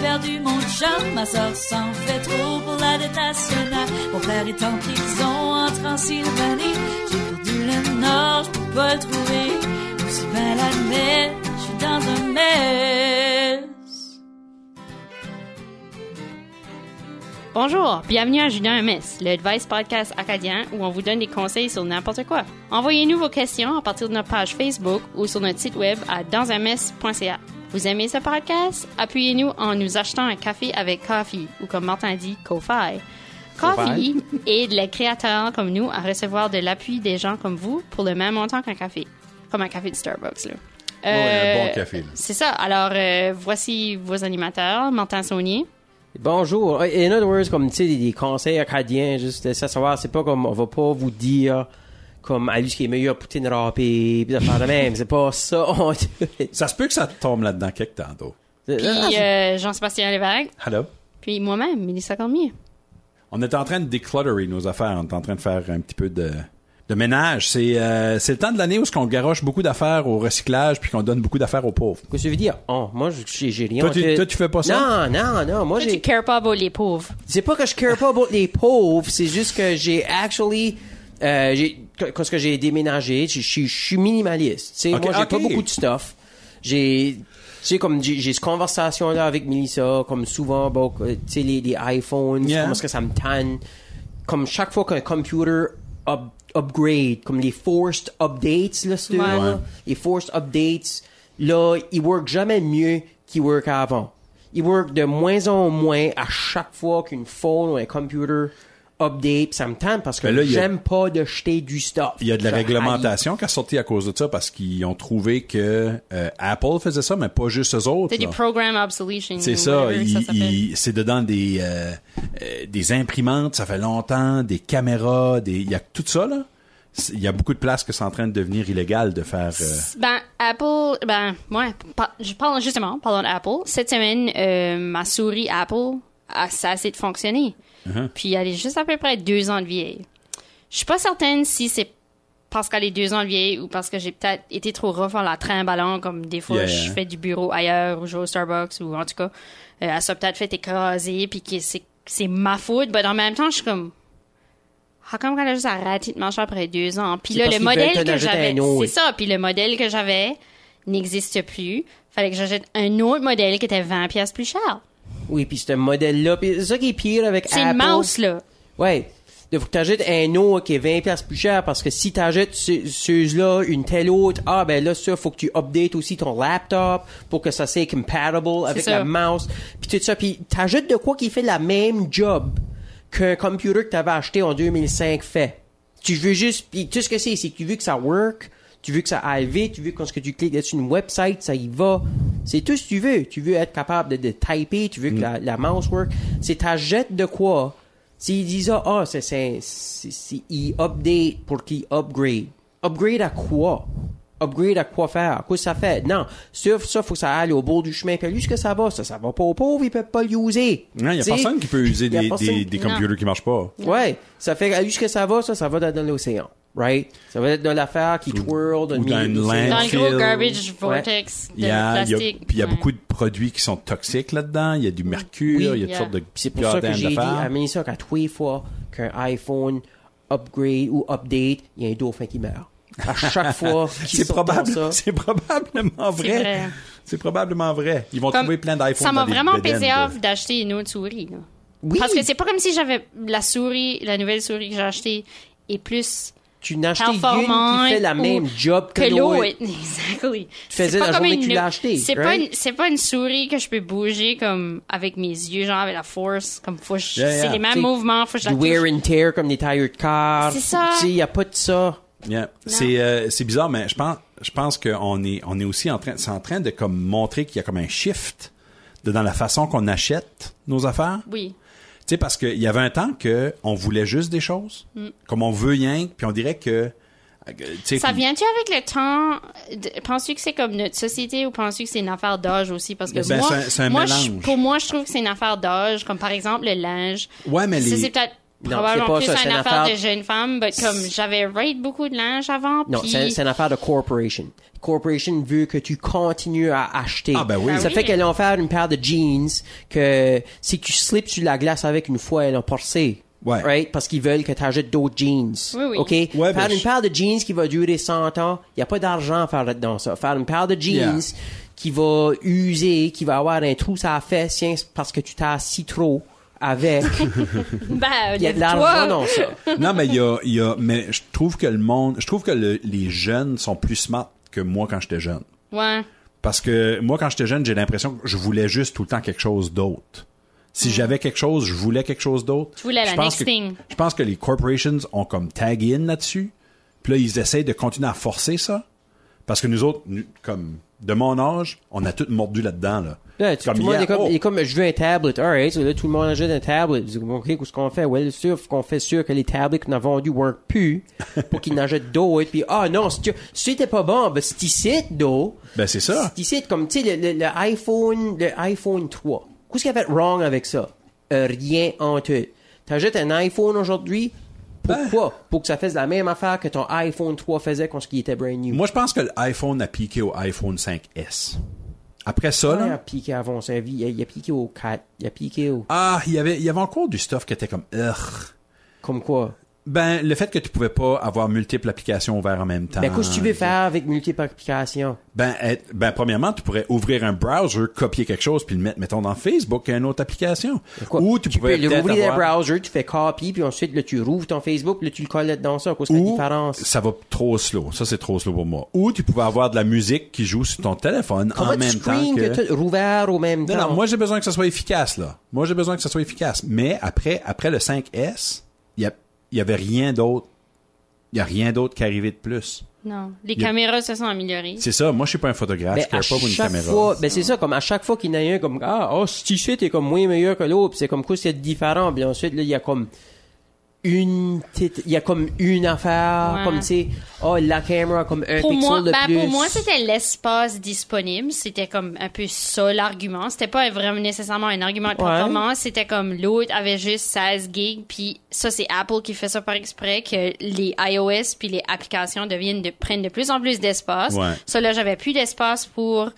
perdu mon chum, ma soeur s'en fait trop pour la dette. Mon père est en prison en Transylvanie. J'ai perdu le nord, je peux pas le trouver. Aussi bien l'admettre, je suis dans un mess. Bonjour, bienvenue à Julien MS, le Advice Podcast acadien où on vous donne des conseils sur n'importe quoi. Envoyez-nous vos questions à partir de notre page Facebook ou sur notre site web à dansunmess.ca. Vous aimez ce podcast? Appuyez-nous en nous achetant un café avec Coffee ou comme Martin dit, Ko-Fi. Coffee aide les créateurs comme nous à recevoir de l'appui des gens comme vous pour le même montant qu'un café. Comme un café de Starbucks, là. Ouais, un Euh, bon café. là. C'est ça. Alors, euh, voici vos animateurs, Martin Saunier. Bonjour. In other words, comme tu sais, des, des conseils acadiens, juste ça savoir, c'est pas comme on va pas vous dire comme à lui ce qui est meilleur poutine râpée, pis faire de même. C'est pas ça. Ça se peut que ça tombe là-dedans quelque temps, toi. Puis euh, Jean-Sébastien Lévesque. Hello. Puis moi-même, Mélissa Cormier. On est en train de déclutterer nos affaires. On est en train de faire un petit peu de, de ménage. C'est euh, c'est le temps de l'année où on garoche beaucoup d'affaires au recyclage puis qu'on donne beaucoup d'affaires aux pauvres. Qu'est-ce que tu veux dire? Oh, moi, j'ai j'ai rien. Toi, tu- toi, tu fais pas ça? Non, non, non. Moi, Toi, tu j'ai. cares pas about les pauvres. C'est pas que je care pas about les pauvres, c'est juste que j'ai actually. Euh, j'ai, parce que j'ai déménagé, je suis minimaliste. Tu sais, moi, j'ai pas beaucoup de stuff. J'ai, tu sais, comme j'ai, cette conversation-là avec Melissa, comme souvent, bon, tu sais, les, les iPhones, Yeah. comment est-ce que ça me tanne. Comme chaque fois qu'un computer up- upgrade, comme les forced updates, là, c'est Ouais. là, les forced updates, là, ils work jamais mieux qu'ils work avant. Ils work de moins en moins à chaque fois qu'une phone ou un computer update, ça me tente parce que a- j'aime pas de jeter du stuff. Il y a de la réglementation qui a sorti à cause de ça parce qu'ils ont trouvé que euh, Apple faisait ça, mais pas juste eux autres. C'est du program obsolescence. C'est ça, c'est dedans des euh, euh, des imprimantes, ça fait longtemps, des caméras, des il y a tout ça là. Il y a beaucoup de places que c'est en train de devenir illégal de faire. euh, Ben, Apple, ben, ouais, par- je parle justement, parlons d'Apple. Cette semaine, euh, ma souris Apple, a, ça a assez de fonctionner. Uh-huh. Puis elle est juste à peu près deux ans de vieille. Je suis pas certaine si c'est parce qu'elle est deux ans de vieille ou parce que j'ai peut-être été trop rough en la trimballant, comme des fois Yeah, je yeah. fais du bureau ailleurs ou je vais au Starbucks ou en tout cas, euh, elle s'est peut-être fait écraser puis que c'est, c'est ma faute. Mais en même temps, je suis comme, ah, comme qu'elle a juste arrêté de marcher après deux ans. Puis là, le modèle que j'avais, c'est ça. Puis le modèle que j'avais n'existe plus. Fallait que j'achète un autre modèle qui était 20 pièces plus cher. Oui, puis ce modèle-là, puis c'est ça qui est pire avec C'est Apple. une mouse, là. Ouais. Il faut que un autre qui est 20 pièces plus cher parce que si t'achètes ce- ceux-là, une telle autre, ah ben là ça faut que tu updates aussi ton laptop pour que ça soit compatible avec la mouse. Puis tout ça puis t'achètes de quoi qui fait la même job qu'un computer que t'avais acheté en 2005 fait. Tu veux juste puis tout ce que c'est c'est que tu veux que ça work, tu veux que ça aille vite, tu veux que quand ce que tu cliques sur une website, ça y va. C'est tout ce que tu veux. Tu veux être capable de, de typer, tu veux que la, la mouse work. C'est t'achètes de quoi? S'ils disent ah, c'est c'est c'est c'est- ils update pour qu'ils upgrade. Upgrade à quoi? Upgrade à quoi faire? Quoi ça fait? Non. Ça, ça, faut que ça aille au bout du chemin. Puis lui, ce que ça va, ça, ça va pas aux pauvres, ils peuvent pas l'user. Non, il y a T'sais, personne qui peut user des, personne- des, des Non. computers qui marchent pas. Ouais. Ça fait lui, ce que ça va, ça, ça va dans l'océan. Right? Ça va être dans l'affaire qui twirl dans, ou le dans une de. Dans le gros garbage vortex Il de y a, il y a- plastique. puis il y a Ouais. beaucoup de produits qui sont toxiques là-dedans. Il y a du mercure, Oui. il y a toutes Yeah. sortes de Puis c'est pour ça que j'ai dit à Mélissa qu'à tous les fois qu'un iPhone upgrade ou update, il y a un dauphin qui meurt. À chaque fois qu'il C'est probable, ça. c'est probablement vrai. vrai. C'est probablement vrai. Ils vont Comme- trouver plein d'iPhones Ça m'a vraiment de- off d'acheter une autre souris. là. Oui. Parce que c'est pas comme si j'avais la souris, la nouvelle souris que j'ai achetée est plus tu n'as acheté une qui fait la même job que, que l'autre. l'autre. Exactly. Tu faisais la journée que tu l'as acheté, C'est pas right? une, c'est pas une souris que je peux bouger comme avec mes yeux, genre avec la force, comme faut que je- Yeah, yeah. c'est les mêmes T'sais, mouvements, faut que je la wear and tear comme des tires de car. C'est ça. Tu sais, il n'y a pas de ça. Yeah. C'est euh, c'est bizarre, mais je pense je pense qu'on est on est aussi en train c'est en train de comme montrer qu'il y a comme un shift de, dans la façon qu'on achète nos affaires. Oui. Tu sais parce qu'il y avait un temps que on voulait juste des choses, comme on veut rien, puis on dirait que euh, Ça vient-tu avec le temps? Penses-tu que c'est comme notre société ou penses-tu que c'est une affaire d'âge aussi? Parce que Ben, moi, c'est un- un moi, je- mélange. pour moi, je trouve que c'est une affaire d'âge, comme par exemple le linge. Ouais, mais les- c'est peut-être Non, c'est pas plus ça, une c'est une affaire, affaire- de jeune femme, mais comme j'avais rate beaucoup de linge avant, Non, c'est une affaire de corporation. Corporation veut que tu continues à acheter. Ah, ben oui. Ben Ça oui. fait qu'elle a offert une paire de jeans que si tu slips sur la glace avec une fois, elle a porcé. Ouais. Right? Parce qu'ils veulent que tu achètes d'autres jeans. Oui, oui. OK? Ouais, faire ben, une je- paire de jeans qui va durer 100 ans, il n'y a pas d'argent à faire là-dedans, ça. Faire une paire de jeans Yeah. qui va user, qui va avoir un trou sur la fesse, parce que tu t'as assis trop avec. ben, Il y a de l'argent dans ça. non, mais il y a, il y a, mais je trouve que le monde, je trouve que le- les jeunes sont plus smart que moi quand j'étais jeune. Ouais. Parce que moi, quand j'étais jeune, j'ai l'impression que je voulais juste tout le temps quelque chose d'autre. Si j'avais quelque chose, je voulais quelque chose d'autre. Tu voulais la Je pense next que- thing. Je pense que les corporations ont comme tag in là-dessus. Puis là, ils essayent de continuer à forcer ça. Parce que nous autres, nous- comme de mon âge, on a tous mordu là-dedans. Là. Là, tout le monde hier, est comme, oh, il est comme, je veux un tablet. Alright, so là, tout le monde achète un tablet. Je dis, OK, qu'est-ce qu'on fait? C'est sûr, qu'on fait sûr que les tablets qu'on a vendus work plus pour qu'ils n'achètent d'autres. Puis, ah non, si c'était pas bon, ben, c'est ici, d'eau. Ben, c'est ça. C'est ici, comme, tu sais, le, le, le iPhone, le iPhone 3. Qu'est-ce qu'il y a fait wrong avec ça? Euh, rien en tout. T'achètes un iPhone aujourd'hui, pourquoi? Pour que ça fasse la même affaire que ton iPhone 3 faisait quand il était brand new. Moi, je pense que l'iPhone a piqué au iPhone 5S. Après ça, Ouais, il a là, piqué avant sa vie. Il a, il a piqué au 4. Il a piqué au... ah, il y avait, il y avait encore du stuff qui était comme, Ugh. Comme quoi? Ben, le fait que tu pouvais pas avoir multiples applications ouvertes en même temps. Ben, qu'est-ce que tu veux faire avec multiples applications? Ben, être- ben, premièrement, tu pourrais ouvrir un browser, copier quelque chose, puis le mettre, mettons, dans Facebook, une autre application. Quoi? Ou tu, peux pourrais le peut-être rouvrir avoir- le browser, tu fais copy, puis ensuite, là, tu rouvres ton Facebook, là, tu le colles dans ça. Qu'est-ce que la différence? ça va trop slow. Ça, c'est trop slow pour moi. Ou tu pouvais avoir de la musique qui joue sur ton téléphone Comment en tu même temps que... que rouvert au même Non, temps? non, moi, j'ai besoin que ça soit efficace, là. Moi, j'ai besoin que ça soit efficace. Mais après, après le 5S, il y, a- il y avait rien d'autre. Il y a rien d'autre qui arrivait de plus. Non. Les a- caméras se sont améliorées. C'est ça. Moi, je suis pas un photographe. Ben, je ne pas pour une caméra. fois, ben c'est ça, comme à chaque fois qu'il y en a un comme, ah, oh, ce t-shirt est comme moins meilleur que l'autre, c'est comme quoi c'est différent, puis ensuite, là, il y a comme une petite, il y a comme une affaire, Ouais. comme, tu sais, oh, la caméra comme un Pour pixel moi, de ben, plus. pour moi, c'était l'espace disponible. C'était comme un peu ça l'argument. C'était pas vraiment nécessairement un argument de Ouais. performance. C'était comme l'autre avait juste 16 gigs. Puis ça, c'est Apple qui fait ça par exprès que les iOS puis les applications deviennent de prennent de plus en plus d'espace. Ouais. Ça là, j'avais plus d'espace pour.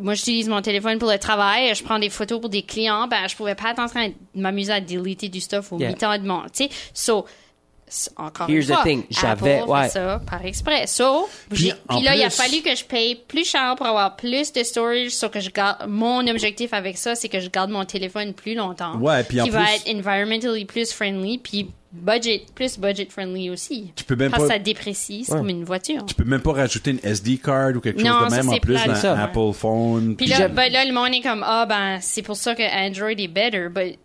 Moi, j'utilise mon téléphone pour le travail. Je prends des photos pour des clients. Ben, je pouvais pas être en train de m'amuser à deleter du stuff au Yeah. mi-temps de mon. Tu sais, so. Encore Here's une the fois, j'avais- ouais. ça par exprès. So, en puis là, il a plus- fallu que je paye plus cher pour avoir plus de storage, sauf que je garde, mon objectif avec ça, c'est que je garde mon téléphone plus longtemps. Ouais, puis en Qui va plus- être environmentally plus friendly, puis budget, plus budget friendly aussi. Tu peux même Parce pas- que ça déprécie, c'est Ouais. comme une voiture. Tu peux même pas rajouter une SD card ou quelque Non, chose de ça, même en c'est plus dans ça. Apple Phone. Puis puis là, j'aime- ben là, le monde est comme, ah, ben, c'est pour ça que Android est better, but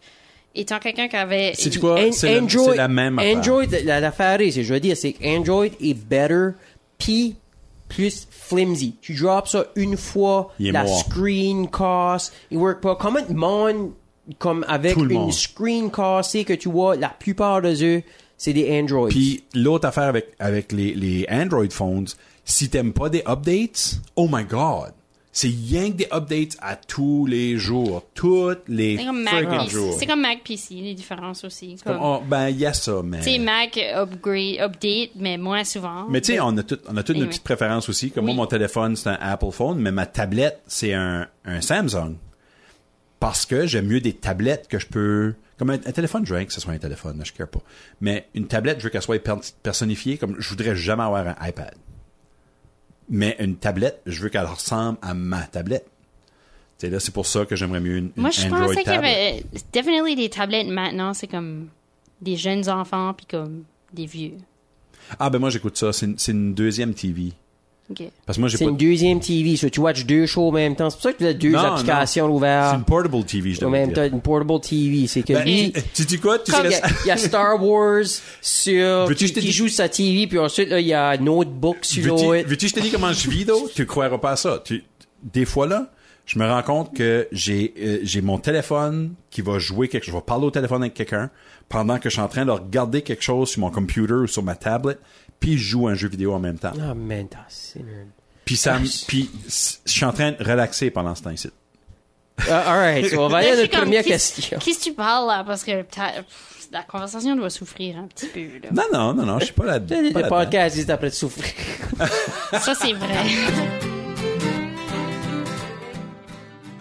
étant quelqu'un qui avait... C'est quoi? C'est c'est la même affaire. Android, la- l'affaire est, c'est- je veux dire, c'est que Android est better, puis plus flimsy. Tu drops ça une fois, la mort. screen casse, il work pas. Comment le monde, comme avec une monde. screen cassée que tu vois, la plupart des eux, c'est des Androids. Puis l'autre affaire avec, avec les, les Android phones, si t'aimes pas des updates, oh my god, c'est rien que des updates à tous les jours. Tous les C'est comme Mac friggin' PC. jours. C'est comme Mac PC, les différences aussi. Comme, Comme, oh, ben, il y a ça, mais... Tu sais, Mac upgrade, update, mais moins souvent. Mais tu sais, on a tout, on a toutes nos petites préférences aussi. Comme Oui. moi, mon téléphone, c'est un Apple phone, mais ma tablette, c'est un, un Samsung. Parce que j'aime mieux des tablettes que je peux... Comme un, un téléphone, je veux rien que ce soit un téléphone, je ne pas. Mais une tablette, je veux qu'elle soit per- personnifiée, comme je voudrais jamais avoir un iPad. Mais une tablette, je veux qu'elle ressemble à ma tablette. Là, c'est pour ça que j'aimerais mieux une, une Moi, je Android pensais qu'il y avait. Definitely des tablettes maintenant, c'est comme des jeunes enfants puis comme des vieux. Ah, ben moi, j'écoute ça. C'est une, c'est une deuxième TV. Parce que moi, j'ai c'est pas... une deuxième TV, so tu watches deux shows en même temps. C'est pour ça que tu as deux Non, applications C'est ouvertes. une portable TV, je même dire. temps, une portable TV. C'est que Ben, lui, tu dis quoi? Tu il y, a- il y a Star Wars sur Veux-tu qui, que je te qui dise- joue sa TV puis ensuite là il y a Notebook sur l'autre. veux-tu que je te dis comment je vis, d'eau? Tu croiras pas à ça. Tu- des fois, là, je me rends compte que j'ai euh, j'ai mon téléphone qui va jouer quelque chose. Je vais parler au téléphone avec quelqu'un pendant que je suis en train de regarder quelque chose sur mon computer ou sur ma tablette, puis je joue un jeu vidéo en même temps. Ah man, t'as sinner. Puis ça, puis je suis en train de relaxer pendant ce temps-ci. Uh, all right, so on va aller à notre comme, première qui- question. Qui est-ce que tu parles, là? Parce que pff, la conversation doit souffrir un petit peu, là. Non, non, non, non, je suis pas là. Le, pas le podcast, c'est après de souffrir. Ça, c'est vrai.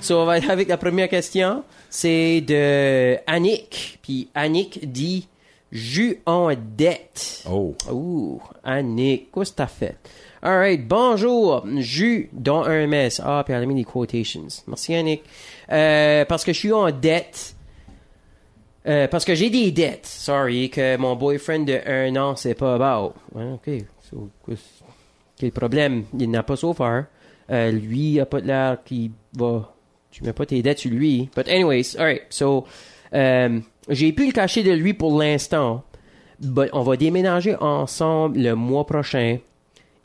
So, on va aller avec la première question. C'est de Annick. Puis Annick dit Jus en dette. Oh. Ouh, Annick, qu'est-ce que t'as fait? Alright, bonjour, jus dans un mess. Ah, puis elle a mis des quotations. Merci Annick. Euh, parce que je suis en dette. Euh, parce que j'ai des dettes. Sorry, que mon boyfriend de un an, c'est pas about. Ok. So, quel problème? Il n'a pas so far. Euh, lui, il a pas de l'air qui va. Tu mets pas tes dettes sur lui. But anyways, alright. So, euh, j'ai pu le cacher de lui pour l'instant. On va déménager ensemble le mois prochain.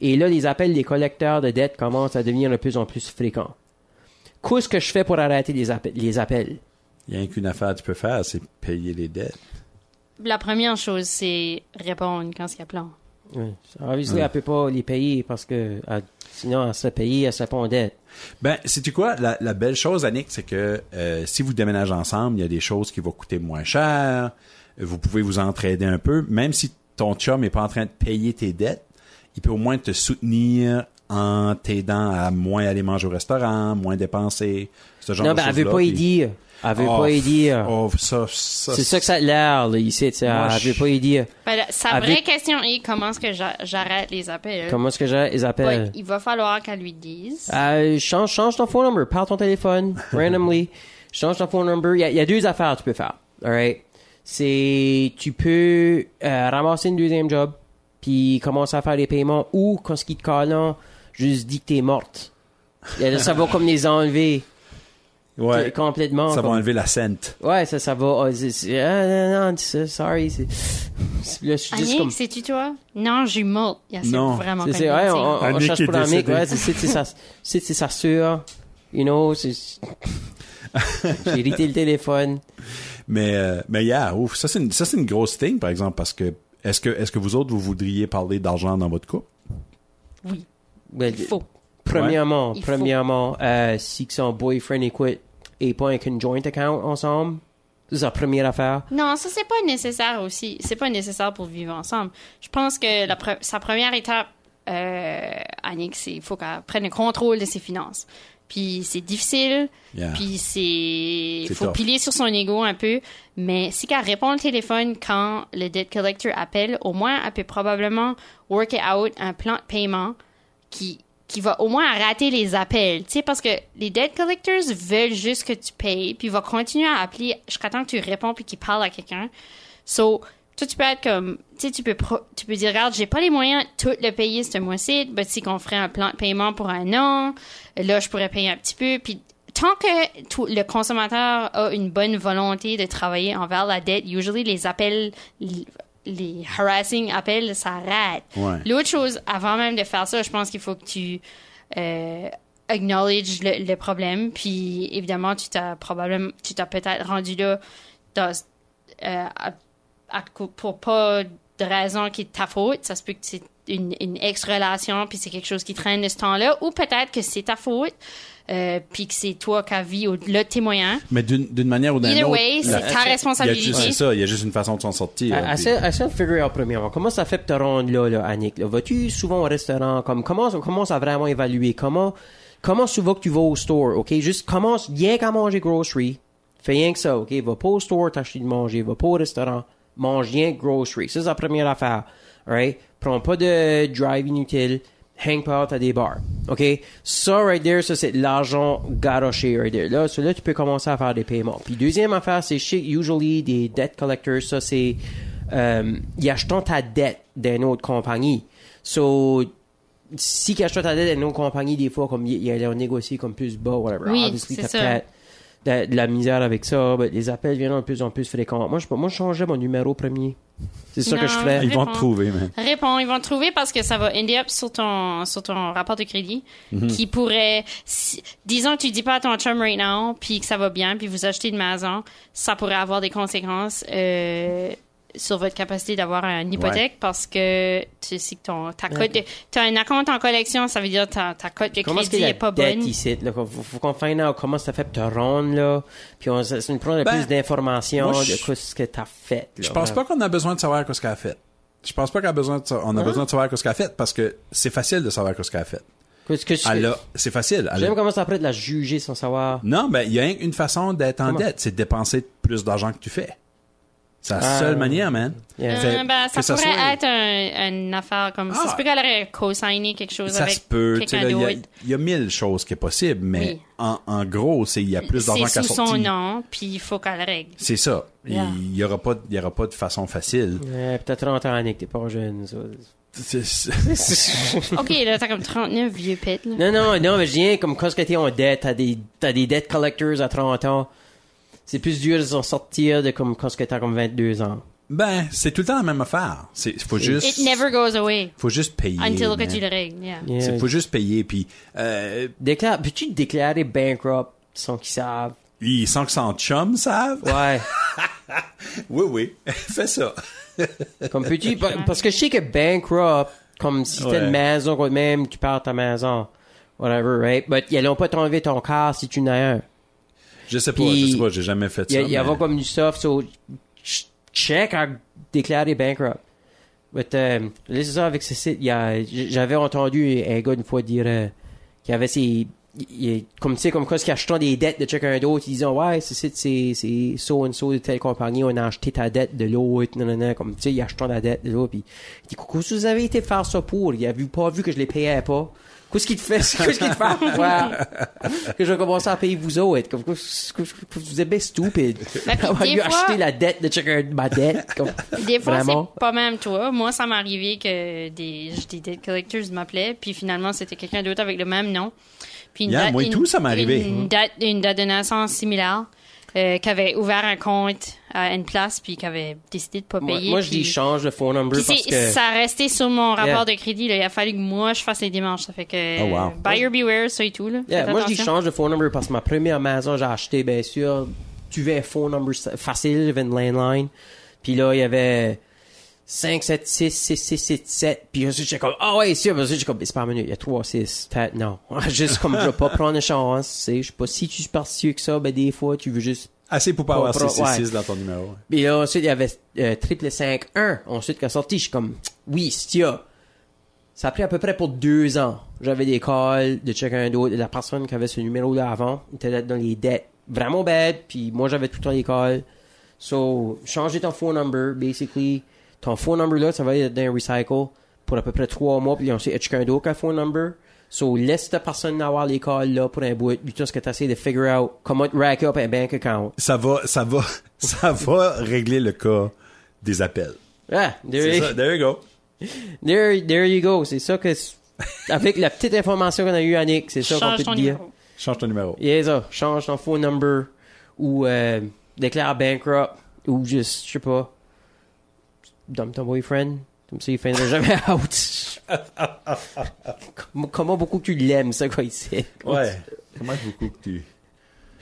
Et là, les appels des collecteurs de dettes commencent à devenir de plus en plus fréquents. Qu'est-ce que je fais pour arrêter les, appels- les appels? Il y a qu'une affaire que tu peux faire, c'est payer les dettes. La première chose, c'est répondre quand il y a plan. Oui. Obviously, elle peut pas les payer parce que elle- sinon, elle serait payée, elle serait pas en dette. Ben, sais-tu quoi? La, la belle chose, Annick, c'est que euh, si vous déménagez ensemble, il y a des choses qui vont coûter moins cher. Vous pouvez vous entraider un peu. Même si ton chum n'est pas en train de payer tes dettes, il peut au moins te soutenir en t'aidant à moins aller manger au restaurant, moins dépenser, ce genre non, de ben, elle veut pas y dire. Elle veut Oh, pas y dire. Oh, ça, ça. C'est ça que ça a l'air, là, ici. tu Elle je- veut pas y dire. Ben, sa vraie question est comment est-ce que j'a- j'arrête les appels? Comment est-ce que j'ai les appels? Ouais, il va falloir qu'elle lui dise. Euh, change, change ton phone number. Parle ton téléphone, randomly. Change ton phone number. Il y a, il y a deux affaires que tu peux faire. Alright? C'est, tu peux euh, ramasser une deuxième job, puis commencer à faire des paiements, ou, quand ce qui te colle, là, juste dis que t'es morte. Et là, ça va comme les enlever ouais, complètement. ça va enlever la scente. Ouais, ça, ça va. ah, c'est- ah, non, non, c'est- sorry. c'est- c'est- Là, je suis juste comme. c'est-tu toi? Non, je suis morte. Yeah, c'est Non. vraiment C'est, c'est, ouais, ça. on, cherche est pour décédée. ouais, c'est, c'est, c'est sa, c'est, c'est sa sœur. You know, c'est, j'ai hérité le téléphone. Mais, euh, mais yeah, ouf, ça c'est une, ça c'est une grosse thing, par exemple, parce que est-ce que, est-ce que vous autres, vous voudriez parler d'argent dans votre couple? Oui, Ben, il faut. Premièrement, premièrement, euh, si son boyfriend écoute et pas un conjoint account ensemble, c'est sa première affaire. Non, ça c'est pas nécessaire aussi. C'est pas nécessaire pour vivre ensemble. Je pense que la pre- sa première étape, euh, Annick, c'est il faut qu'elle prenne le contrôle de ses finances. Puis c'est difficile. Yeah. Puis c'est C'est faut tough. piler sur son ego un peu. Mais si qu'elle répond au téléphone quand le debt collector appelle, au moins elle peut probablement work it out un plan de paiement qui qui va au moins arrêter les appels, tu sais, parce que les debt collectors veulent juste que tu payes, puis ils vont continuer à appeler jusqu'à temps que tu réponds puis qu'ils parlent à quelqu'un. So, toi, tu peux être comme, tu sais, tu peux, tu peux dire, regarde, j'ai pas les moyens de tout le payer ce mois-ci, mais si qu'on ferait un plan de paiement pour un an, là, je pourrais payer un petit peu, puis tant que le consommateur a une bonne volonté de travailler envers la dette, usually les appels, les, harassing appels s'arrêtent. Ouais. L'autre chose, avant même de faire ça, je pense qu'il faut que tu euh, acknowledge le, le problème. Puis évidemment, tu t'as probablement, tu t'as peut-être rendu là dans, euh, à- à cau- pour pas de raison qui est de ta faute. Ça se peut que c'est une, une ex-relation, puis c'est quelque chose qui traîne de ce temps-là. Ou peut-être que c'est ta faute, euh, puis que c'est toi qui as vu au-delà de tes moyens. Mais d'une d'une manière ou d'une Either autre. way, la- c'est ta il y a responsabilité. juste- C'est ça, il y a juste une façon de s'en sortir. là, puis- Essaie, de figure out premièrement. Comment ça fait pour te rendre là, là, Annick? là? Vas-tu souvent au restaurant? Comme, comment, commence à vraiment évaluer? Comment, comment souvent que tu vas au store? OK? Juste commence rien qu'à manger grocery. Fais rien que ça, OK? Va pas au store t'acheter de manger. Va pas au restaurant. Mange rien que grocery. Ça, c'est la première affaire. Alright? Prends pas de drive inutile. Hang out à des bars. OK? Ça, right there, ça, c'est de l'argent garoché, right there. Là, ça, là, tu peux commencer à faire des paiements. Puis, deuxième affaire, c'est chez, usually, des debt collectors. Ça, c'est, euh, ils achètent ta dette d'une autre compagnie. So, si ils achètent ta dette d'une autre compagnie, des fois, comme, ils ont négocié comme plus bas, whatever. Oui, Obviously, c'est t'as ça. peut-être de, de la misère avec ça. mais les appels viennent de plus en plus fréquents. Moi, je, moi, je changeais mon numéro premier. C'est ça que je ferais. Ils vont Réponds. te trouver, man. Réponds, ils vont te trouver parce que ça va end up sur ton, sur ton rapport de crédit Mhm. qui pourrait, si- disons que tu dis pas à ton chum right now, puis que ça va bien, puis vous achetez une maison, ça pourrait avoir des conséquences euh, sur votre capacité d'avoir une hypothèque parce que tu sais que ton, ta cote de, t'as un compte en collection, ça veut dire ta, ta cote de Comment crédit est pas dette bonne? ici? Là, faut, faut qu'on out comment ça fait pour te rendre, là. Puis on, ça nous prend Ben, plus d'informations de ce que t'as fait, là. Je pense pas qu'on a besoin de savoir ce qu'elle a fait. Je pense pas qu'on a besoin de, on a besoin de savoir ce qu'elle a fait parce que c'est facile de savoir ce qu'elle a fait. C'est facile. J'aime comment ça après de la juger sans savoir. Non, ben, il y a une façon d'être en Comment? dette, c'est de dépenser plus d'argent que tu fais. C'est la Ah. seule manière, man. Yeah. Euh, ben, ça ça pourrait soit- être un, une affaire comme ça. Ah. se peut qu'elle aurait co-signé quelque chose Ça avec se peut. tu quelqu'un Il y, a- y mille choses qui est possible, mais Oui. en, en gros, c'est il y a plus d'argent C'est qu'à sous son sortir. nom, puis il faut qu'elle règle. C'est ça. Yeah. Il y aura pas, il y aura pas de façon facile. Ouais, peut-être 30 ans, Nick, t'es pas jeune, ça. C'est- c'est- OK, là, t'as comme 39 vieux pets, là. Non, non, non, mais je viens comme quand t'es en dette, t'as des, t'as des debt collectors à 30 ans? C'est plus dur de s'en sortir de comme quand t'as comme 22 ans. ben, c'est tout le temps la même affaire. C'est, faut juste, It never goes away faut juste payer. until que tu le règles, yeah. Yeah. C'est- faut juste payer, puis euh, Déclare, peux-tu déclarer bankrupt sans qu'ils savent? ils sans que son chum savent? Ouais. Oui, oui. Fais ça. comme peux-tu, pa- parce que je sais que bankrupt, comme si t'as Ouais. une maison quand même, tu perds ta maison. Whatever, right? But ils allont pas t'enlever ton car si tu n'as un. Je sais pas, Puis, je sais pas, j'ai jamais fait y, ça. a- il y mais- avait comme du stuff, so, ch- check à déclarer bankrupt. But, euh, là, c'est ça, avec ce site, a, j'avais entendu un gars une fois dire, euh, qu'il avait ses, il- comme tu sais, comme quoi, ce qu'il achetant des dettes de quelqu'un d'autre, ils disaient, ouais, ce site, c'est, c'est so and so de telle compagnie, on a acheté ta dette de l'autre, non, non, non, comme tu sais, il achetant la dette de l'autre, puis il dit, qu'est-ce que vous avez été faire ça pour? Il a vu, pas vu que je les payais pas. Qu'est-ce qu'il te fait? Qu'est-ce qu'il te fait? Ouais. que je vais commencer à payer vous autres. Comme, vous êtes bien stupide. Ben, dû fois- acheter la dette de chacun de ma dette. Comme, Des fois, c'est pas même toi. Moi, ça m'est arrivé que des, des debt collectors m'appelaient, puis finalement, c'était quelqu'un d'autre avec le même nom. Puis une Yeah, date- moi et une- tout, ça m'est arrivé. Une date, une date de naissance similaire, euh, qui avait ouvert un compte à une place, puis qui avait décidé de pas payer. moi, je puis- dis change de phone number Puis parce que... ça a resté sur mon rapport Yeah. de crédit. Là. Il a fallu que moi, je fasse les démarches. Ça fait que Oh, wow. buyer beware, ça et tout. Là. Yeah, moi, je dis change de phone number parce que ma première maison, j'ai acheté, bien sûr, tu veux un phone number facile, j'avais une landline. Puis là, il y avait 5, 7, 6, 6, 6, 7, 7. Puis ensuite, j'étais comme, ah ouais, sûr. Puis ensuite, j'étais comme, c'est pas un minute, il y a 3, 6, peut-être, non. juste comme, je vais pas prendre une chance, tu sais. Je sais pas si tu es superstitieux que ça, ben des fois, tu veux juste Assez pour pas avoir pro- 666 ouais. dans ton numéro. Puis là, ensuite, il y avait euh, triple 5 1. Ensuite, qui est sorti, je suis comme, oui, Stia. Ça a pris à peu près pour deux ans. J'avais des calls de quelqu'un d'autre. La personne qui avait ce numéro-là avant était dans les dettes vraiment bad. Puis moi, j'avais tout le temps les calls. So, changer ton phone number, basically. Ton phone number là, ça va être dans un recycle pour à peu près trois mois. Puis y a quelqu'un d'autre qui a un phone number? So, laisse ta personne avoir les calls là pour un bout. Puis tout ce que tu essaies de figure out comment te rack up un bank account. Ça va, ça va, ça va régler le cas des appels. Ah, there C'est you- ça, there you go. There, there you go. C'est ça que, avec la petite information qu'on a eue, Annick, c'est ça qu'on peut te dire. numéro. Change ton numéro. Yeah, ça. Change ton phone number ou euh, déclare bankrupt ou juste, je sais pas, dump ton boyfriend. Comme ça, il finira jamais out. comment, comment beaucoup tu l'aimes, ça, quoi, ici. Ouais. Comment beaucoup que tu...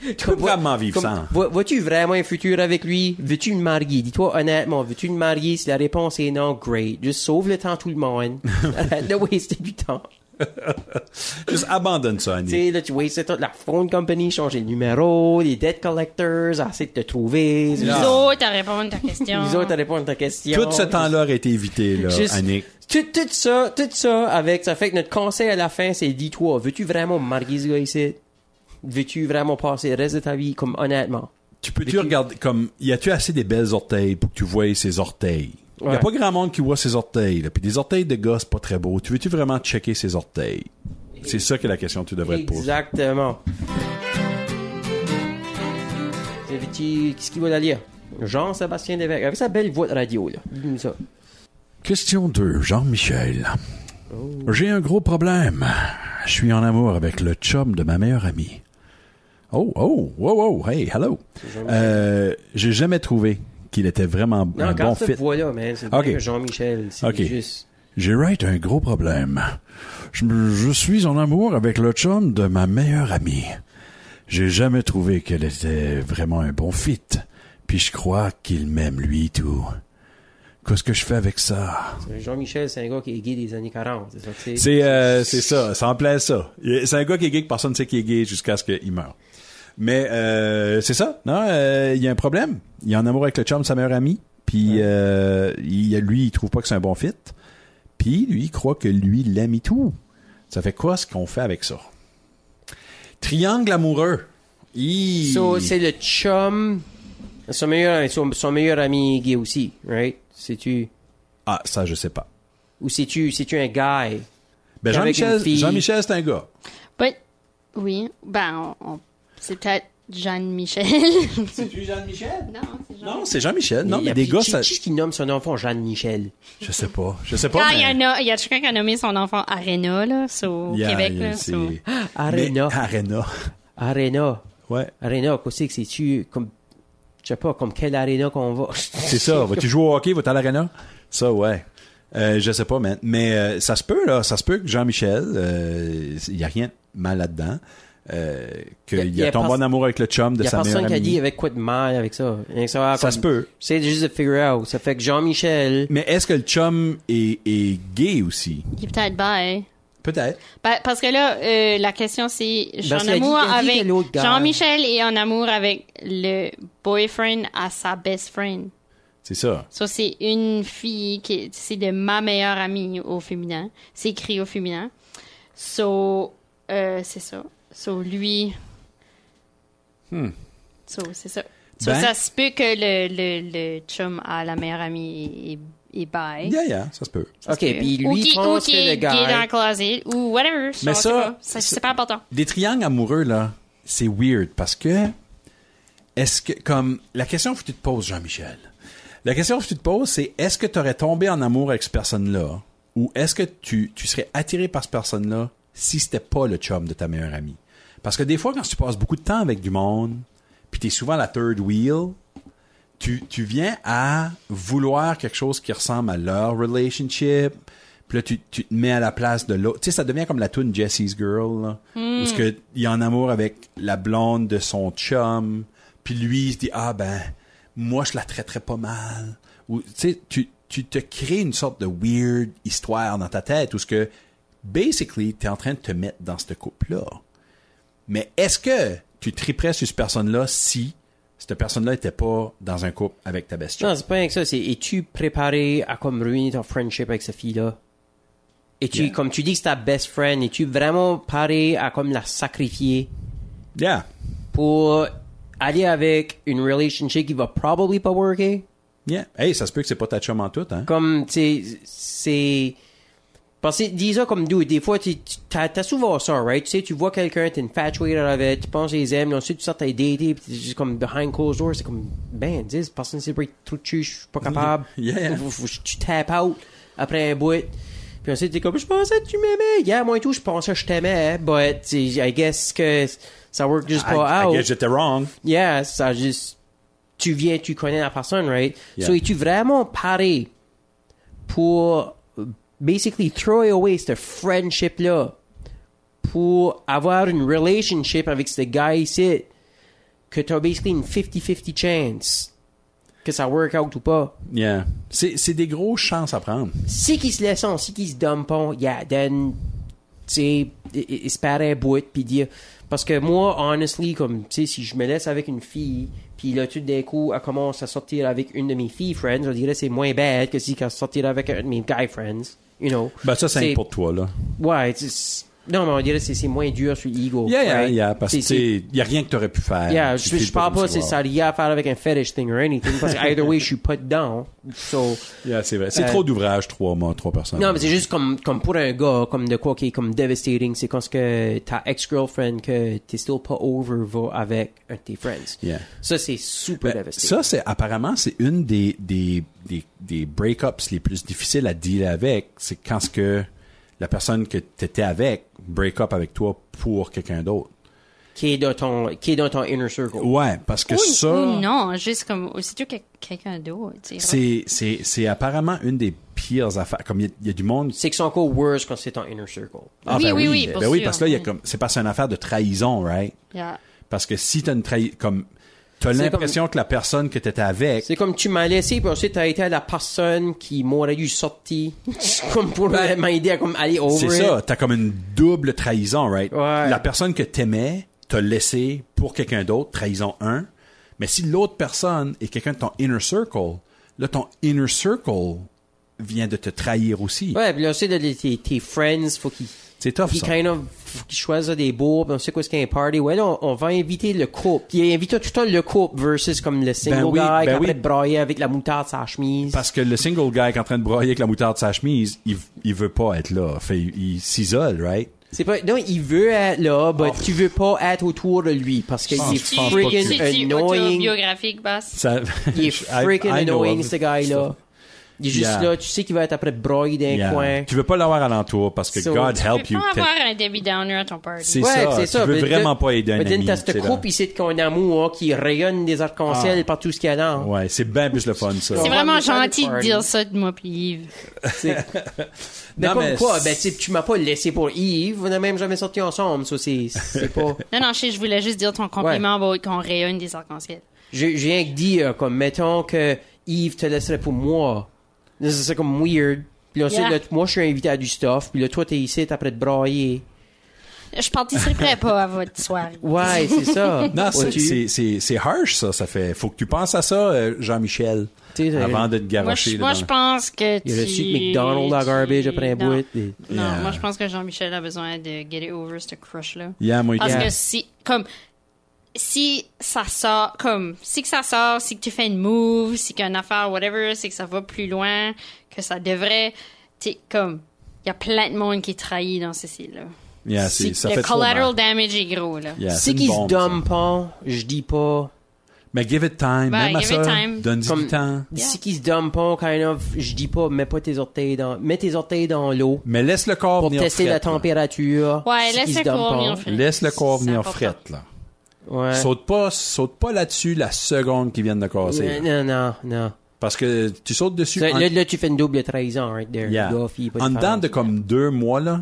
Tu peux vraiment vivre comme- sans. vois- Vois-tu vraiment un futur avec lui? Veux-tu le marier? Dis-toi honnêtement, veux-tu le marier? Si la réponse est non, great. Juste sauve le temps tout le monde. Arrête de waster du temps. Juste abandonne ça, Tu Annie. sais, là, tu wastes toute la phone company, changer le numéro, les debt collectors, essayer de te trouver. Les autres à répondre à ta question. Les autres à répondre à ta question. Tout ce temps-là aurait été évité, là, Juste- Annick. Tout, tout ça, tout ça avec, ça fait que notre conseil à la fin, c'est dis-toi, veux-tu vraiment marier ce gars ici? Veux-tu vraiment passer le reste de ta vie comme honnêtement? Tu peux-tu regarder comme y a-tu assez des belles orteils pour que tu vois ses orteils? Il y a pas grand monde qui voit ses orteils, là. puis des orteils de gars c'est pas très beau. Tu veux-tu vraiment checker ses orteils? C'est ça que est la question que tu devrais te poser. Exactement. Qu'est-ce qu'il va la lire? Jean-Sébastien Lévesque, avec sa belle voix de radio, là. Dis-nous ça. Question 2, Jean-Michel. J'ai un gros problème. Je suis en amour avec le chum de ma meilleure amie. Oh, oh, wow, wow, hey, hello. Euh, j'ai jamais trouvé qu'il était vraiment Non, un bon fit. voix-là, man. C'est Ok. bien que Jean-Michel. C'est Ok. juste... J'ai right un gros problème. Je, suis en amour avec le chum de ma meilleure amie. J'ai jamais trouvé qu'elle était vraiment un bon fit. Puis je crois qu'il m'aime lui tout. qu'est-ce que je fais avec ça? Jean-Michel, c'est un gars qui est gay des années 40. C'est ça, tu sais. C'est euh, c'est ça, ça en plaît ça. C'est un gars qui est gay que personne ne sait qu'il est gay jusqu'à ce qu'il meure. Mais euh, c'est ça, non, euh, il y a un problème. Il est en amour avec le chum de sa meilleure amie, puis euh, il, lui, il trouve pas que c'est un bon fit. Puis lui, il croit que lui l'aime et tout. Ça fait quoi ce qu'on fait avec ça? Triangle amoureux. So, c'est le chum, son meilleur, son, son meilleur ami gay aussi, right? C'est-tu, Ah, ça, je sais pas. ou c'est-tu, c'est-tu un guy? Ben, Jean-Michel. Jean-Michel, c'est un gars. But, oui, ben, on- on- c'est peut-être Jeanne-Michel. C'est-tu Jean-Michel? non, c'est Jean. Non, c'est Jean-Michel. Non, Il y mais a- des gars, qui, ça... qui, qui nomme son enfant Jeanne-Michel? Je sais pas. Je sais pas. Il y, en a, il y a quelqu'un qui a nommé son enfant Arena, là, au Yeah, Québec, yeah, là, so. Arena. Mais- Arena. Arena. Ouais. Arena, qu'est-ce que c'est-tu, comme, je sais pas, comme quelle arena qu'on va? C'est ça. Vas-tu jouer au hockey? Vas-tu à l'arena? Ça, ouais. Euh, je sais pas, man. Mais euh, ça se peut, là. Ça se peut que Jean-Michel, euh, il y a rien de mal là-dedans. Euh, qu'il Y a- y pers- en amour avec le chum de Il y a sa meilleure personne qui a amie. dit avec quoi de mal avec ça. Ça, va Ça comme- se peut. C'est juste de figure out. Ça fait que Jean-Michel, Mais est-ce que le chum est, est gay aussi? Il est peut-être bye. Peut-être. Ben, parce que là, euh, la question c'est, amour avec Jean-Michel est en amour avec le boyfriend à sa best friend. C'est ça. Ça, c'est une fille qui, c'est de ma meilleure amie au féminin. C'est écrit au féminin. So, euh, c'est ça. So, lui. So, c'est ça. So, Ben- ça se peut que le, le, le chum à la meilleure amie est, est, est bi. Yeah, yeah, ça se peut. ok, puis ou lui qui, ou qui que le est dans gars, le closet, ou whatever. Mais ça- c'est pas important. Des triangles amoureux, là, c'est weird parce que est-ce que, comme, la question que tu te poses, Jean-Michel, la question que tu te poses, c'est est-ce que tu aurais tombé en amour avec cette personne-là ou est-ce que tu, tu serais attiré par cette personne-là si c'était pas le chum de ta meilleure amie? Parce que des fois, quand tu passes beaucoup de temps avec du monde, puis t'es souvent la third wheel, tu, tu viens à vouloir quelque chose qui ressemble à leur relationship. Puis là, tu, tu te mets à la place de l'autre. Tu sais, ça devient comme la tune Jesse's Girl, là. Où ce que il est en amour avec la blonde de son chum. Puis lui, il se dit, ah ben, moi, je la traiterais pas mal. Ou, tu sais, tu, tu te crées une sorte de weird histoire dans ta tête où ce que, basically, t'es en train de te mettre dans ce couple-là. Mais est-ce que tu triperais sur cette personne-là si cette personne-là était pas dans un couple avec ta best chum? non, c'est pas rien que ça, c'est, es-tu préparé à comme ruiner ton friendship avec cette fille-là? Es-tu, Yeah. comme tu dis que c'est ta best friend, es-tu vraiment paré à comme la sacrifier? Yeah. pour aller avec une relationship qui va probably pas worker? Yeah. Hey, ça se peut que c'est pas ta chum en tout, hein? Comme, tu sais, c'est... Parce que, dis comme dude, des fois, tu t'as souvent ça, right? Tu sais, tu vois quelqu'un, t'es infatuated avec, tu penses qu'ils aiment, ensuite tu sors, t'as daté, pis t'es juste comme behind closed doors, c'est comme, ben, dis, personne c'est break trop de cul, je suis pas capable. Yeah. Tu tap out après un bout. Puis ensuite, t'es comme, je pensais que tu m'aimais. Yeah, moi et tout, je pensais que je t'aimais, but, I guess que ça work just I, pas I out. guess j'étais wrong. Yeah, ça juste. Tu viens, tu connais la personne, right? Yeah. So, es-tu vraiment paré pour basically throw away cette friendship-là pour avoir une relationship avec ce gars ici que t'as basically une 50-50 chance que ça work out ou pas? Yeah. C'est, c'est des grosses chances à prendre. Si qu'ils se laissent, si qu'ils se pas, yeah, then, tu sais, e- e- espérer un bout, puis dire, parce que moi, honestly, comme, tu sais, si je me laisse avec une fille, puis là, tout d'un coup, elle commence à sortir avec une de mes filles friends, je dirais c'est moins bad que si elle sortir avec un de mes guy friends, you know. Ben, ça, c'est pour toi, là. Ouais, non, mais on dirait que c'est moins dur sur l'ego. Yeah, yeah, right? yeah. Parce que, C'est- tu sais, y a rien que t'aurais pu faire. Yeah, Tu je, je parle pas, c'est ça a rien à faire avec un fetish thing or anything, parce que either way, je suis pas dedans. So, Yeah, c'est vrai. C'est Euh, trop d'ouvrages, trois mois, trois personnes. Non, mais c'est juste comme, comme pour un gars, comme de quoi qui est comme devastating, c'est quand ce que ta ex-girlfriend que t'es still pas over va avec un de tes friends. Yeah. Ça, c'est super Ben, devastating. ça, c'est apparemment, c'est une des, des, des, des break-ups les plus difficiles à dealer avec. C'est quand ce que la personne que t'étais avec break up avec toi pour quelqu'un d'autre. Qui est dans ton, qui est dans ton inner circle. Ouais, parce que Ou, ça, ou non, juste comme, aussitôt que quelqu'un d'autre. tu sais. c'est, c'est, c'est apparemment une des pires affaires. Comme il y a- il y, a du monde. C'est que c'est encore worse quand c'est ton inner circle. Ah, Oui, ben oui, oui, Ben pour oui, sûr, parce que là, il y a oui. comme, c'est parce que c'est une affaire de trahison, right? Yeah. Parce que si t'as une trahison, comme, T'as l'impression que la personne que t'étais avec, C'est comme tu m'as laissé, puis ensuite t'as été la personne qui m'aurait dû sortir. comme pour m'aider à comme aller over c'est ça, t'as comme une double trahison, right? Ouais. La personne que t'aimais t'a laissé pour quelqu'un d'autre, trahison 1. Mais si l'autre personne est quelqu'un de ton inner circle, là, ton inner circle vient de te trahir aussi. Ouais, puis là, aussi, de- tes, tes friends, faut qu'ils C'est tough, ça. kind of, faut qu'ils choisissent des beaux, puis on sait quoi ce qu'il y a un party. Ouais, là, on, on va inviter le couple. Il invite tout le temps le couple versus comme le single Ben oui, guy ben qui est en oui. train de avec la moutarde sur sa chemise. Parce que le single guy qui est en train de broyer avec la moutarde de sa chemise, il, il veut pas être là. Fait, il, il s'isole, right? C'est pas, non, il veut être là, mais tu veux pas être autour de lui parce qu'il pense- est freaking annoying. autobiographique, Bass? Ça, Il est freaking I annoying, ce it. gars-là. Il est juste Yeah. là, tu sais qu'il va être après broyer dans Yeah. coin. Tu veux pas l'avoir alentour parce que So- God Tu help peux you. pas t'es- avoir un Debbie Downer à ton party. C'est Ouais, ça. c'est tu ça. veux mais vraiment là- pas aider un Mais ami. t'as ce couple ici qu'on amour, hein, qui rayonne des arcs-en-ciel Ah. partout ce qu'il y a là. Ouais, c'est bien plus le fun, ça. C'est On vraiment gentil de dire ça de moi pis Yves. C'est- mais Non, comme mais quoi, ben, tu tu m'as pas laissé pour Yves, vous n'avez même jamais sorti ensemble, ça, c'est, c'est pas, Non, non, je sais, je voulais juste dire ton compliment va être qu'on rayonne des arcs-en-ciel. j'ai, rien que dit, euh, comme, mettons que Yves te laisserait pour moi. C'est comme weird. Puis là, Yeah. là, moi, je suis invité à du stuff, puis là, toi, t'es ici, t'es après de brailler. Je participerai pas à votre soirée. Ouais, c'est ça. Non, c'est- Vois-tu? c'est c'est- c'est harsh, ça. Ça fait. Faut que tu penses à ça, euh, Jean-Michel, avant de te Moi, je, moi, je le- pense que tu... Il a reçu de McDonald's à garbage après un Non. bout. et- Non, Yeah. moi, je pense que Jean-Michel a besoin de get it over, ce crush-là. Yeah, moi, Parce yeah. que si, comme, si ça sort, comme, si que ça sort, si que tu fais une move, si qu'une affaire, whatever, c'est que ça va plus loin, que ça devrait, tu sais, comme, il y a plein de monde qui est trahi dans ceci-là. Yeah, c'est- Si- ça le fait collateral damage est gros, là. Yeah, Si une qu'il se bombe, ça. donne pas, je dis pas. Mais give it time. Ben, Même à ça, Comme- du temps. Yeah. Si qu'il se donne pas, kind of, je dis pas, mets pas tes orteils dans, mets tes orteils dans l'eau Mais laisse le corps pour venir tester la là. température. Ouais, Si laisse le donne corps pas. venir. Laisse le corps venir frette, là. Ouais. Saute pas, saute pas là-dessus la seconde qu'ils viennent de casser. Non, non, non. Parce que tu sautes dessus. Là, en- là, là, tu fais une double trahison, right there. Yeah. En dedans de comme deux mois, là,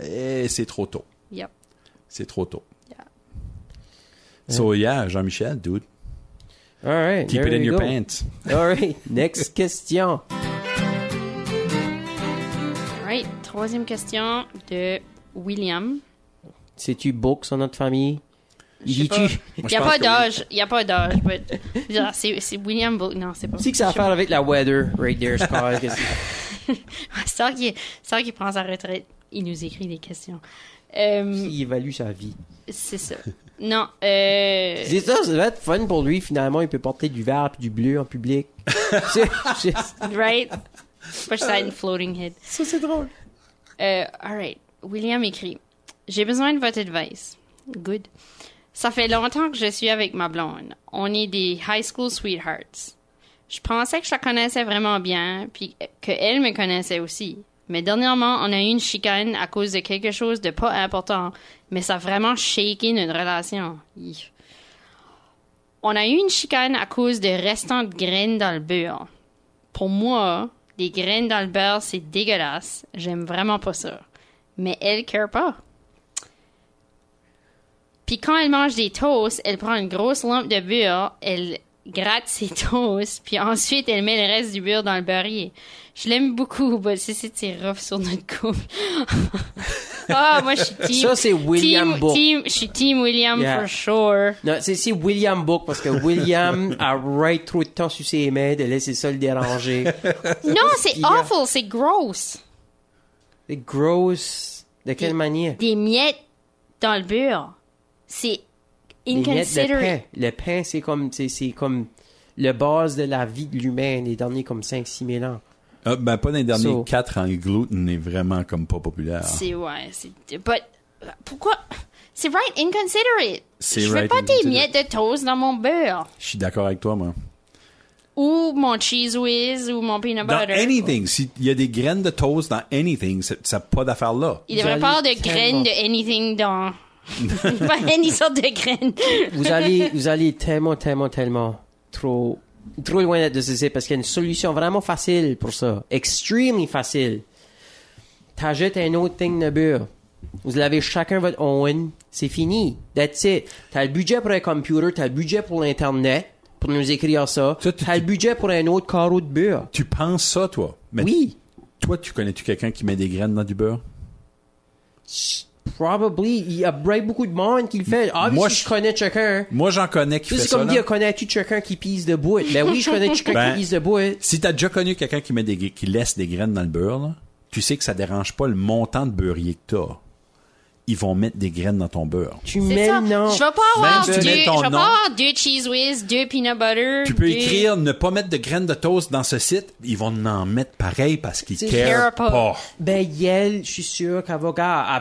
eh, c'est trop tôt. Yep. C'est trop tôt. Yeah. So, yeah, Jean-Michel, dude. All right. Keep there it in you your go. pants. All right. Next question. Alright, troisième question de William. C'est-tu book sur notre famille? Il Il n'y a pas d'âge, il n'y a pas d'âge, c'est c'est William Bo- non, c'est pas. Sais que ça a à faire avec la weather, right there, je pense. c'est- C'est c'est vrai qu'il prend sa retraite, il nous écrit des questions. Euh, Il évalue sa vie. c'est ça. Non, euh, C'est ça, ça va être fun pour lui, finalement, il peut porter du vert et du bleu en public. C'est- c'est- right? Juste une floating head. ça, c'est drôle. Euh, alright. William écrit J'ai besoin de votre advice. Good. Ça fait longtemps que je suis avec ma blonde. On est des high school sweethearts. Je pensais que je la connaissais vraiment bien, puis qu'elle me connaissait aussi. Mais dernièrement, on a eu une chicane à cause de quelque chose de pas important, mais ça a vraiment shaké notre relation. On a eu une chicane à cause de restants de graines dans le beurre. Pour moi, des graines dans le beurre, c'est dégueulasse. J'aime vraiment pas ça. Mais elle care pas. Puis quand elle mange des toasts, elle prend une grosse lampe de beurre, elle gratte ses toasts, puis ensuite elle met le reste du beurre dans le beurrier. Je l'aime beaucoup, mais c'est c'est c'est rough sur notre couple. Ah, moi je suis team. Ça, c'est William team, Book. team- je suis team William Yeah. for sure. Non, c'est c'est William Book parce que William a right trop de temps sur ses mains de laisser ça le déranger. Non, c'est awful, c'est gross. C'est gross. De quelle Des- manière? Des miettes dans le beurre. C'est Les miettes de pain. inconsiderate. Le pain, c'est comme, c'est, comme le base de la vie de l'humain les derniers comme 5-6 000 ans. Ah, ben, pas dans les derniers So- quatre ans, le gluten est vraiment comme pas populaire. C'est ouais, c'est but pourquoi? C'est right inconsiderate. Je veux right pas des miettes de toast dans mon beurre Je suis d'accord avec toi, moi. ou mon cheese whiz ou mon peanut Dans butter. anything, s'il y a des graines de toast dans anything, ça n'a pas d'affaire là. Il devrait pas avoir de graines de anything dans pas any sorte de graines. Vous allez, vous allez tellement, tellement, tellement trop, trop loin de ceci parce qu'il y a une solution vraiment facile pour ça. Extremely facile. T'ajoutes un autre thing de beurre. Vous avez chacun votre own. C'est fini. That's it. T'as le budget pour un computer, t'as le budget pour l'internet, pour nous écrire ça. Ça, tu- T'as le budget pour un autre carreau de beurre. Tu penses ça, toi? Mais Oui. Toi, tu connais-tu quelqu'un qui met des graines dans du beurre? Probably. Il y a beaucoup de monde qui le fait. Ah, Moi, si je- je connais quelqu'un. Moi, j'en connais qui fait C'est comme ça. dire, connais-tu quelqu'un qui pisse de bout? Ben oui, je connais quelqu'un Ben, qui pisse de bout. Si t'as déjà connu quelqu'un qui met des, qui laisse des graines dans le beurre, là, tu sais que ça dérange pas le montant de beurrier que t'as. Ils vont mettre des graines dans ton beurre. Tu mets ça. nom. Je vais pas avoir, Même si deux, tu mets je ton vais pas avoir deux cheese whiz, deux peanut butter. Tu peux deux- écrire ne pas mettre de graines de toast dans ce site, ils vont en mettre pareil parce qu'ils care pas. pas. Ben, Yel, je suis sûr qu'elle va,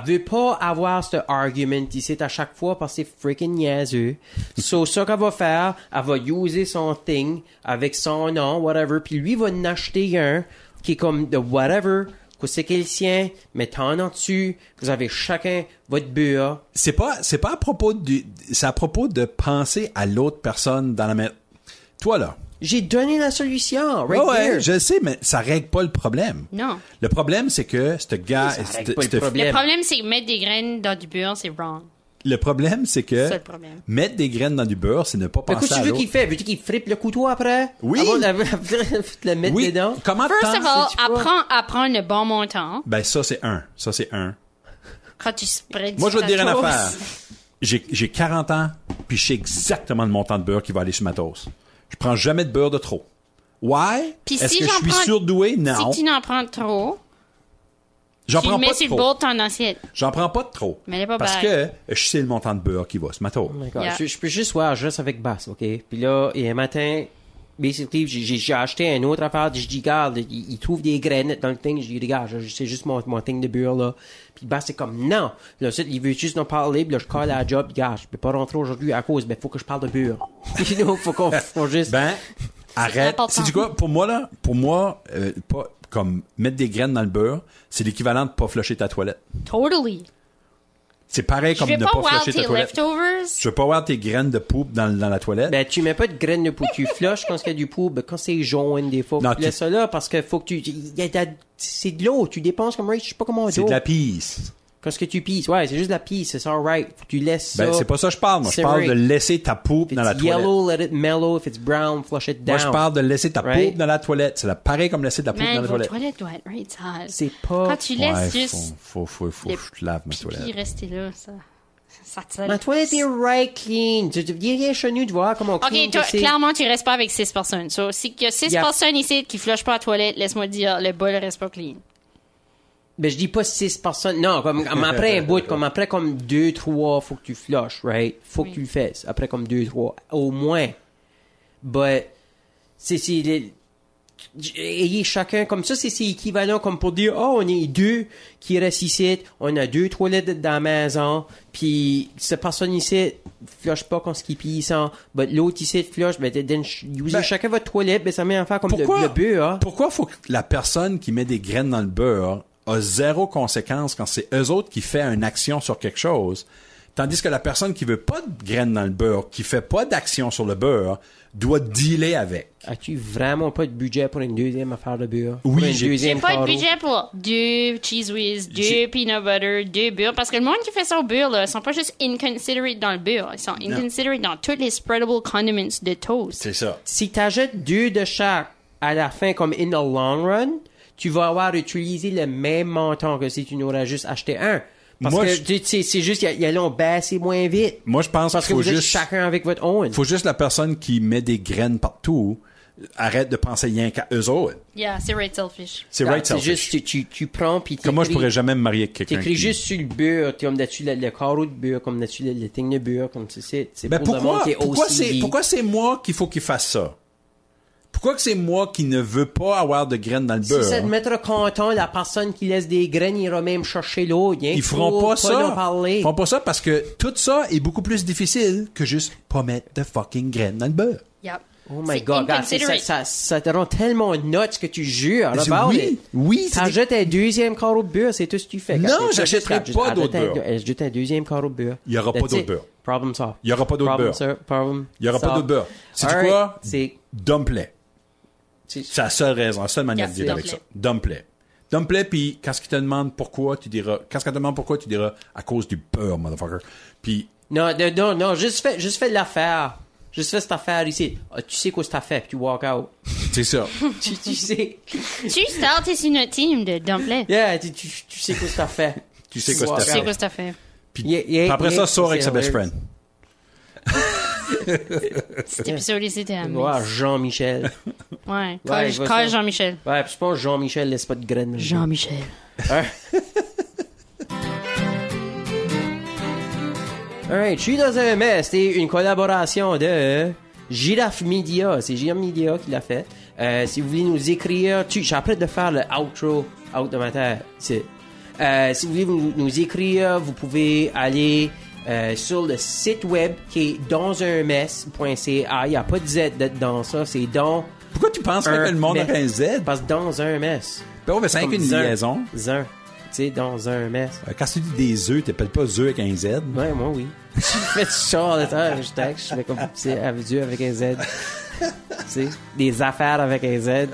elle veut pas avoir ce argument ici à chaque fois parce que c'est freaking niaiseux. so, ça qu'elle va faire, elle va user son thing avec son nom, whatever, puis lui va en acheter un qui est comme de whatever, que c'est qu'il sien, t'en en dessus, vous avez chacun votre beurre. C'est pas, c'est pas à propos du, c'est à propos de penser à l'autre personne dans la même. Toi là. J'ai donné la solution, right Ouais, je le sais, mais ça règle pas le problème. Non. Le problème, c'est que ce gars, Ça règle ce- pas le problème. Le problème, c'est que mettre des graines dans du beurre, c'est wrong. Le problème, c'est que C'est le problème. mettre des graines dans du beurre, c'est ne pas Mais penser qu'est-ce que à tu veux l'autre. qu'il fait? Veux-tu qu'il frippe le couteau après? Oui. Avant de le mettre Oui. dedans? Comment First of all, apprends, apprends le bon montant Ben ça c'est un, ça c'est un. quand tu spreads Moi je vais te dire une affaire. J'ai j'ai 40 ans, puis je sais exactement le montant de beurre qui va aller sur ma toast. Je prends jamais de beurre de trop. Why? Puis Est-ce si que je j'en suis prends- surdoué? Non. Si tu n'en prends trop, J'en prends mets pas sur de le trop. bord de ton assiette. J'en prends pas de trop. Mais elle est pas Parce bad. que je sais le montant de beurre qui va sur ma toast. Oh. Yeah. Je, je peux juste voir, je reste avec Bass, OK? Puis là, et un matin, basically, j'ai- acheté une autre affaire, je dis, regarde, il, il trouve des graines dans le thing, je dis, regarde, c'est juste mon, mon thing de beurre, là. Puis Bass, c'est comme, non. Là, ensuite, il veut juste nous parler, puis là, je colle à la job, regarde, je peux pas rentrer aujourd'hui à cause, ben, faut que je parle de beurre. know, faut qu'on, faut juste... Ben, arrête. C'est du quoi? Pour moi, là, pour moi, euh, pas, comme mettre des graines dans le beurre, c'est l'équivalent de pas flusher ta toilette. Totally. C'est pareil comme ne pas flusher ta tes toilette. leftovers. Je veux pas voir tes graines de poupe dans, dans la toilette. Ben, tu mets pas de graines de poux. Tu flushes quand il y a du poux. Ben, quand c'est jaune, des fois, Non, tu laisses ça là parce que faut que tu, il y a de la- c'est de l'eau. Tu dépenses comme, je sais pas comment c'est de la pisse. Quand ce que tu pisses? Ouais, c'est juste de la pisse. C'est alright. Tu laisses ça. Ben, c'est pas ça que je parle. Moi, je parle de laisser ta poupe dans la it's toilette. yellow, let it mellow. If it's brown, flush it down. Moi, je parle de laisser ta Right? poupe dans la toilette. C'est la- pareil comme laisser ta poupe dans la toilette. toilettes doivent être right sales. C'est pas... Quand tu laisses Ouais, juste faut, faut, faut, faut je lave ma toilette. rester là, ça, ça te Ma toilette est right clean. Tu, viens rien chez nous, tu vois comment clean Ok, toi, clairement, tu restes pas avec six personnes. So, si il y a six Yeah. personnes ici qui flushent pas la toilette, laisse-moi te dire, le bol reste pas clean. Ben, je dis pas six personnes. Non, comme, comme après un bout, comme après comme deux, trois, faut que tu flushes, right? Faut que tu le fasses. Après comme deux, trois. Au moins. But, c'est, c'est, les- ayez chacun comme ça, c'est, c'est équivalent comme pour dire, oh, on est deux qui restent ici, on a deux toilettes dans la maison, puis cette personne ici flush pas quand ce qui pisse, hein, but l'autre ici flush, ben, then, usez Ben, chacun votre toilette, ben, ça met en faire comme le, Pourquoi, le beurre, hein. pourquoi faut que la personne qui met des graines dans le beurre a zéro conséquence quand c'est eux autres qui fait une action sur quelque chose, tandis que la personne qui veut pas de graines dans le beurre, qui fait pas d'action sur le beurre, doit dealer avec. As-tu vraiment pas de budget pour une deuxième affaire de beurre? Oui, j'ai- pas de budget pour deux cheese whiz, deux peanut butter, deux beurre. Parce que le monde qui fait ça au beurre, là, ils sont pas juste inconsiderate dans le beurre. Ils sont inconsiderate dans tous les spreadable condiments de toast. ça. Si t'achètes deux de chaque à la fin, comme in the long run, tu vas avoir utilisé le même montant que si tu n'aurais juste acheté un. Parce Moi, que je- c'est c'est juste, ils allons baisser moins vite. Moi, je pense Parce qu'il que faut vous êtes juste, chacun avec votre own. faut juste la personne qui met des graines partout arrête de penser rien qu'à eux autres. Yeah, c'est right selfish. C'est Ah, right c'est selfish. juste, tu, tu, tu prends puis Comme moi, je t'écris- pourrais jamais me marier avec quelqu'un. T'écris qui- juste sur le beurre, t'es comme dessus le, le carreau de beurre, comme dessus le, le thing de beurre, comme tu sais. C'est Ben pourquoi, pourquoi c'est, pourquoi c'est moi qu'il faut qu'il fasse ça? Pourquoi que c'est moi qui ne veux pas avoir de graines dans le Si beurre? ça te mettra content, la personne qui laisse des graines ira même chercher hein. Ils feront Faut pas ça. parler. Ils feront pas ça parce que tout ça est beaucoup plus difficile que juste pas mettre de fucking graines dans le beurre. Yep. Oh my C'est god, c'est- ça, ça, ça te rend tellement nuts que tu jures. C'est- about oui, oui, c'est des- T'achètes un deuxième carreau de beurre, c'est tout ce que tu fais. Non, j'achèterai pas d'autre beurre. Ajoute un deuxième carreau de beurre. Il y aura pas d'autre beurre. Problem solved. Il y aura pas d'autre beurre. Il y aura pas d'autre beurre. C'est quoi? C'est, Dumplet. C'est- la seule raison, la seule manière de dealer avec ça. Dumplet. Dumplet, puis quand il te demande pourquoi, tu diras... Quand il te demande pourquoi, tu diras à cause du beurre, motherfucker. Puis Non, non, non, juste fais, juste fais l'affaire. Juste fais cette affaire ici. Ah, tu sais quoi que t'as fait, puis tu walk out. c'est ça. tu, tu sais. Tu startes sur notre team de Dumplet. Yeah, tu, tu, tu sais quoi que t'as fait. Tu sais quoi Walk que Tu t'as sais fait. quoi ça fait. Puis, Yeah, yeah, puis après yeah, ça, sors avec sa best hilarious. friend. Cet épisode ici, c'était à Ouais, Jean-Michel. Ouais. Ouais, je. Jean-Michel. Ouais, puis je pense Jean-Michel laisse pas de graines. Jean-Michel. Hein? Alright, je suis dans un mess. C'était une collaboration de Giraffe Media. C'est Giraffe Media qui l'a fait. Euh, si vous voulez nous écrire, tu, j'apprête de faire le outro out de ma tête. C'est, euh, si vous voulez nous, nous écrire, vous pouvez aller euh, sur le site web qui est dansunmess.ca. Il n'y a pas de Z dans ça. C'est dans Pourquoi tu penses que le monde a un Z? parce que dans un mess. Ben, on fait 5 Comme une zun. liaison. Zun. Tu sais, dans un mess. Euh, Quand tu dis des œufs, t'appelles pas œufs avec un Z? Ouais, moi, oui. Je fais du char le temps, je texte, je fais comme, tu sais, avec Dieu avec un Z. tu sais, des affaires avec un Z.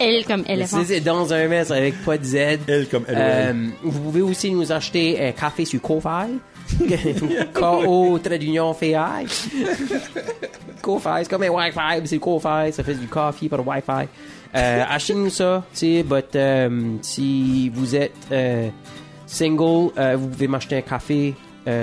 Elle comme Mais éléphant. c'est- c'est dans un mess avec pas de Z. Elle comme elle. Euh, vous pouvez aussi nous acheter un café sur Ko-Fi. K-O, trait d'union, F-I. Ko-Fi, c'est comme un Wi-Fi, c'est Ko-Fi, ça fait du coffee par Wi-Fi. Euh, Achetez-nous ça, tu sais, but, euh, si vous êtes euh, single, euh, vous pouvez m'acheter un café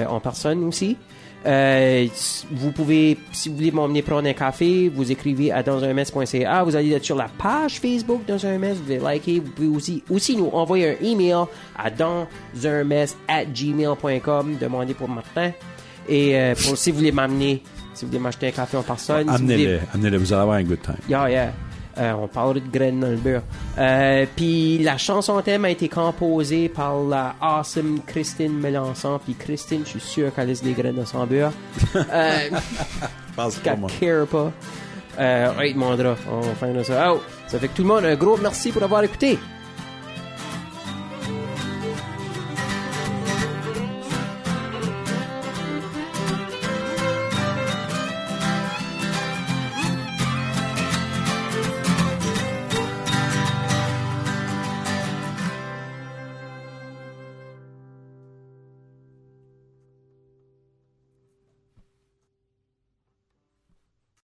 en personne aussi. Euh, vous pouvez, si vous voulez m'emmener prendre un café, vous écrivez à dansunmess.ca, vous allez sur la page Facebook dans un mess, vous pouvez liker, vous pouvez aussi, aussi nous envoyer un email à dansunmess at gmail.com, demander pour Martin. Et euh, pour, si vous voulez m'amener, si vous voulez m'acheter un café en personne, si vous voulez- Amenez-le, amenez-le, vous allez avoir un good time. Yeah, yeah. Euh, on parlerait de graines dans le beurre. Euh, puis la chanson thème a été composée par la awesome Christine Melançon. Puis Christine, je suis sûr qu'elle laisse des graines dans son beurre. Euh, Pense pas, qu'elle moi. care pas. Euh, Mandra, on va faire ça. Oh, ça fait que tout le monde, un gros merci pour avoir écouté.